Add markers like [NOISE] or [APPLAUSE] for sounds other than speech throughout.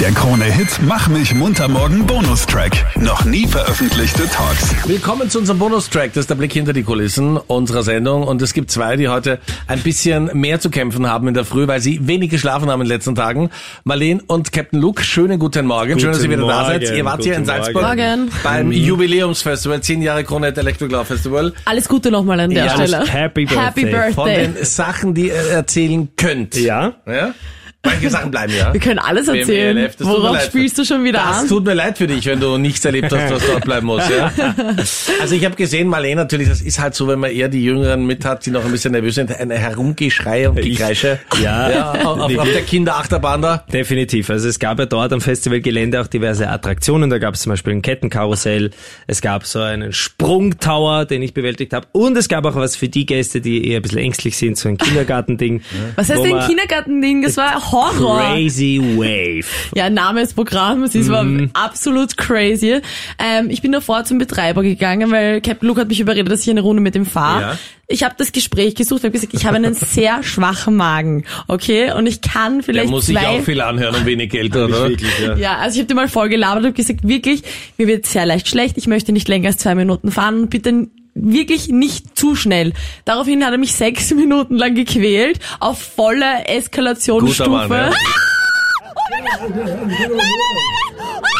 Der Krone-Hit Mach mich munter morgen Bonustrack. Noch nie veröffentlichte Talks. Willkommen zu unserem Bonustrack. Das ist der Blick hinter die Kulissen unserer Sendung. Und es gibt zwei, die heute ein bisschen mehr zu kämpfen haben in der Früh, weil sie wenig geschlafen haben in den letzten Tagen. Marlene und Captain Luke, schönen guten Morgen. Schön, dass ihr wieder da Morgen, seid. Ihr wart hier in guten Salzburg Morgen. beim Jubiläumsfestival, 10 Jahre Krone Electric Love Festival. Alles Gute nochmal an der Ja, Stelle. Happy Birthday. Happy Von Birthday. den Sachen, die ihr erzählen könnt. Ja? Ja? Manche Sachen bleiben ja. Wir können alles erzählen. das tut mir Worauf leid. spielst du schon wieder Das an? tut mir leid für dich, wenn du nichts erlebt hast, was dort bleiben muss. Ja? [LAUGHS] Also ich habe gesehen, Marlene natürlich, das ist halt so, wenn man eher die Jüngeren mit hat, die noch ein bisschen nervös sind, ein Herumgeschrei und Gekreische. Ja. ja [LAUGHS] auf, auf, auf der Kinderachterbahn da. Definitiv. Also es gab ja dort am Festivalgelände auch diverse Attraktionen. Da gab es zum Beispiel ein Kettenkarussell, es gab so einen Sprungtower, den ich bewältigt habe. Und es gab auch was für die Gäste, die eher ein bisschen ängstlich sind, so ein Kindergartending. Was heißt denn Kindergartending? Das war Horror. Crazy Wave. Ja, Name ist Programm. Es ist war Mhm. absolut crazy. Ähm, ich bin davor zum Betreiber gegangen, weil Captain Luke hat mich überredet, dass ich eine Runde mit ihm fahre. Ja. Ich habe das Gespräch gesucht, habe gesagt, ich habe einen sehr schwachen Magen, okay, und ich kann Der vielleicht muss sich zwei auch viel anhören und wenig Geld, oder? ja. Ja, also ich habe dir mal voll gelabert und gesagt, wirklich, mir wird sehr leicht schlecht, ich möchte nicht länger als zwei Minuten fahren und bitte wirklich nicht zu schnell. Daraufhin hat er mich sechs [LAUGHS] Minuten lang gequält, auf voller Eskalationsstufe. Guter Mann, ja. [LAUGHS] [LAUGHS]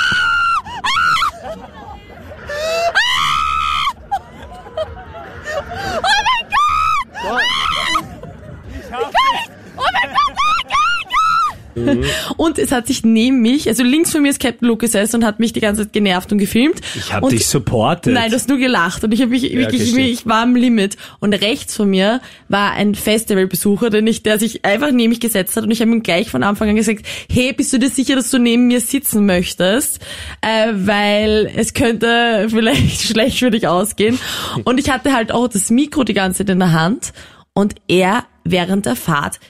Und es hat sich neben mich, also links von mir ist Captain Luke gesessen und hat mich die ganze Zeit genervt und gefilmt. Ich habe dich supportet. Nein, du hast nur gelacht und ich habe mich wirklich, okay, ich war am Limit. Und rechts von mir war ein Festivalbesucher, den ich, der sich einfach neben mich gesetzt hat und ich habe ihm gleich von Anfang an gesagt, hey, bist du dir sicher, dass du neben mir sitzen möchtest? Äh, weil es könnte [LAUGHS] vielleicht schlecht für dich ausgehen. Und ich hatte halt auch das Mikro die ganze Zeit in der Hand und er während der Fahrt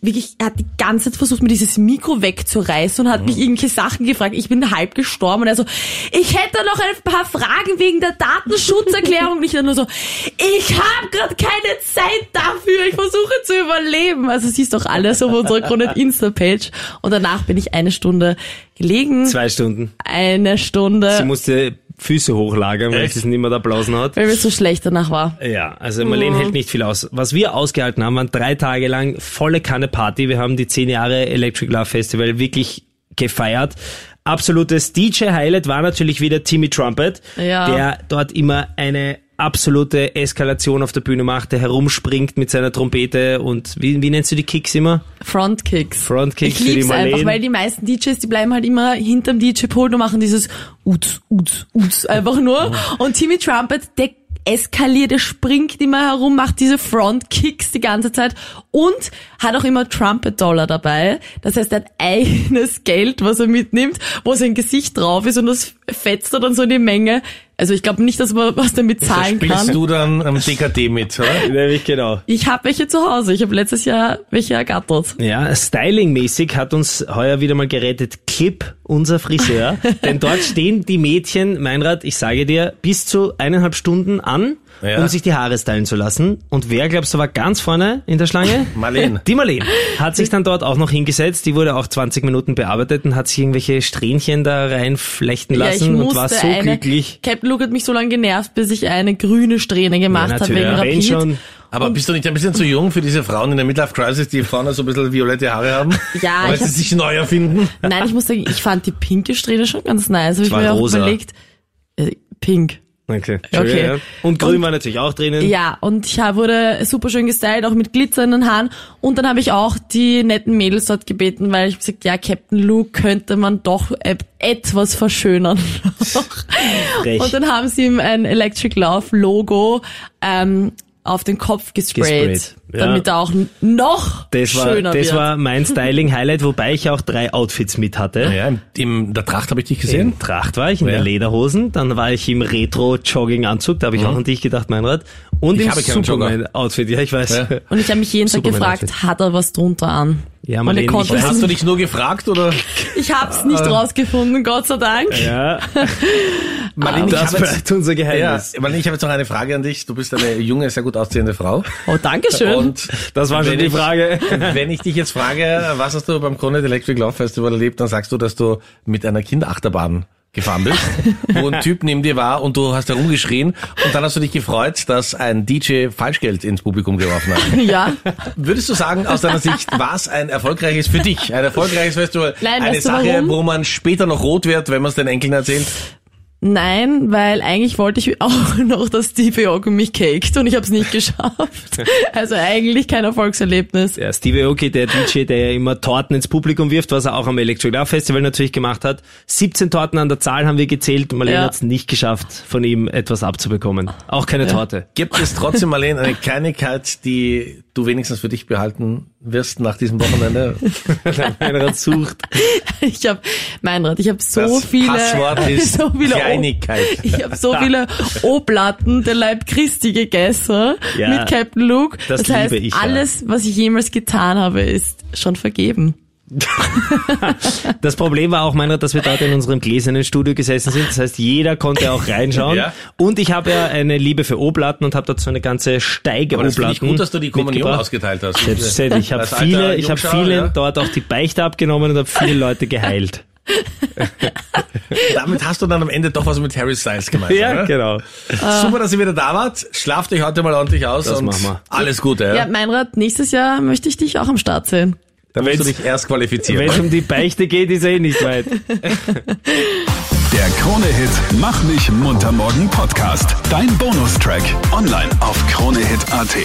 wirklich, er hat die ganze Zeit versucht, mir dieses Mikro wegzureißen und hat mich irgendwelche Sachen gefragt. Ich bin halb gestorben und er so, ich hätte noch ein paar Fragen wegen der Datenschutzerklärung. Und ich dann nur so, ich habe gerade keine Zeit dafür. Ich versuche zu überleben. Also siehst doch alles auf unserer Grünet Insta-Page. Und danach bin ich eine Stunde gelegen. Zwei Stunden. Eine Stunde, Sie musste Füße hochlagern, weil Echt? es nicht mehr da Applausen hat. weil mir so schlecht danach war. Ja, also Marlene hält nicht viel aus. Was wir ausgehalten haben, waren drei Tage lang volle Kanne Party. Wir haben die zehn Jahre Electric Love Festival wirklich gefeiert. Absolutes DJ-Highlight war natürlich wieder Timmy Trumpet, Ja. der dort immer eine absolute Eskalation auf der Bühne macht, der herumspringt mit seiner Trompete und wie, wie nennst du die Kicks immer? Frontkicks. Frontkicks ich lieb's einfach, weil die meisten DJs, die bleiben halt immer hinterm DJ-Pult und machen dieses Uts, Uts, Uts einfach nur. Und Timmy Trumpet, der eskaliert, der springt immer herum, macht diese Frontkicks die ganze Zeit und hat auch immer Trumpet-Dollar dabei. Das heißt, er hat eigenes Geld, was er mitnimmt, wo sein Gesicht drauf ist und das fetzt er dann so in die Menge. Also ich glaube nicht, dass man was damit Da zahlen spielst kann. du dann am DKD mit, oder? [LAUGHS] Nämlich genau. Ich habe welche zu Hause. Ich habe letztes Jahr welche ergattert. Ja, stylingmäßig hat uns heuer wieder mal gerettet Clip, unser Friseur. [LAUGHS] Denn dort stehen die Mädchen, Meinrad, ich sage dir, bis zu eineinhalb Stunden an, Ja. um sich die Haare stylen zu lassen. Und wer, glaubst du, war ganz vorne in der Schlange? [LAUGHS] Marlene. Die Marlene hat sich dann dort auch noch hingesetzt. Die wurde auch 20 Minuten bearbeitet und hat sich irgendwelche Strähnchen da reinflechten lassen und war so eine, glücklich. Captain Luke hat mich so lange genervt, bis ich eine grüne Strähne gemacht habe natürlich. wegen Ja, wenn Rapid. schon. Aber bist du nicht ein bisschen zu jung für diese Frauen in der Midlife Crisis, die vorne so ein bisschen violette Haare haben? [LAUGHS] Ja, Weil ich sie sich neu erfinden? Nein, ich muss sagen, ich fand die pinke Strähne schon ganz nice. Habe ich war mir auch rosa. überlegt. Äh, Pink. Okay. Okay. Ja. Und grün Und- war natürlich auch drinnen. Ja, und ich wurde super schön gestylt, auch mit Glitzer in den Haaren. Und dann habe ich auch die netten Mädels dort gebeten, weil ich hab gesagt, ja, Captain Luke könnte man doch äh, etwas verschönern. [LAUGHS] Und dann haben sie ihm ein Electric Love Logo ähm, auf den Kopf gesprayt, Gesprayt, ja. damit er auch noch Das war, schöner das wird. war mein Styling-Highlight, wobei ich auch drei Outfits mit hatte. Ja, im, im der Tracht habe ich dich gesehen. In Tracht war ich, in Ja. der Lederhosen, dann war ich im Retro-Jogging-Anzug, da habe ich auch an dich gedacht, Meinrad. Und Ich im habe. Superman-Outfit, ja, ich weiß. Ja. Und ich habe mich jeden Tag gefragt, hat er was drunter an? Ja, Marlene, ich es Hast du nicht. dich nur gefragt oder? [LAUGHS] Ich hab's nicht rausgefunden, Gott sei Dank. Ja, [LAUGHS] Marlene, ich Das habe jetzt, bleibt unser ja, Geheimnis. Marlene, ich habe jetzt noch eine Frage an dich. Du bist eine junge, sehr gut aussehende Frau. Oh, danke schön. Und Das war schon die ich- Frage. [LAUGHS] Wenn ich dich jetzt frage, was hast du beim Kronet Electric Love Festival erlebt, dann sagst du, dass du mit einer Kinderachterbahn gefahren bist, [LAUGHS] wo ein Typ neben dir war und du hast herumgeschrien und dann hast du dich gefreut, dass ein DJ Falschgeld ins Publikum geworfen hat. [LAUGHS] ja. Würdest du sagen, aus deiner Sicht, war es ein erfolgreiches für dich, ein erfolgreiches Festival, Nein, eine weißt du Sache, warum? wo man später noch rot wird, wenn man es den Enkeln erzählt? Nein, weil eigentlich wollte ich auch [LAUGHS] noch, dass Stevie Aoki mich caked und ich habe es nicht geschafft. [LAUGHS] Also eigentlich kein Erfolgserlebnis. Ja, Steve Aoki, der DJ, der ja immer Torten ins Publikum wirft, was er auch am Electric Love Festival natürlich gemacht hat. 17 Torten an der Zahl haben wir gezählt. Marlene Ja. hat es nicht geschafft, von ihm etwas abzubekommen. Auch keine Torte. Gibt es trotzdem, Marlene, eine [LAUGHS] Kleinigkeit, die du wenigstens für dich behalten wirst nach diesem Wochenende? Meinrad sucht. Ich habe Meinrad, ich habe so Das viele Passwort ist so viele O- Kleinigkeit. [LAUGHS] Ich habe so viele O-Platten der Leib Christi gegessen Ja, mit Captain Luke. das Das, heißt, liebe ich, ja. alles, was ich jemals getan habe, ist schon vergeben. [LAUGHS] Das Problem war auch, Meinrad, dass wir dort in unserem gläsernen Studio gesessen sind. Das heißt, jeder konnte auch reinschauen. Ja. Und ich habe ja eine Liebe für O-Platten und habe dazu eine ganze Steige Aber das finde O-Platten ich gut, dass du die Kommunion ausgeteilt hast. Selbstverständlich. Ich habe viele, ich habe Jungschau, vielen ja. dort auch die Beichte abgenommen und habe viele Leute geheilt. [LAUGHS] Damit hast du dann am Ende doch was mit Harry Styles gemeint. Ja, oder? genau. Super, dass ihr wieder da wart. Schlaft euch heute mal ordentlich aus Das und machen wir. alles Gute. Ja, Ja? Meinrad, nächstes Jahr möchte ich dich auch am Start sehen. Dann musst du dich erst qualifizieren. Wenn es um die Beichte geht, ist eh nicht weit. [LAUGHS] Der Krone-Hit Mach mich munter morgen Podcast. Dein Bonustrack. Online auf kronehit.at.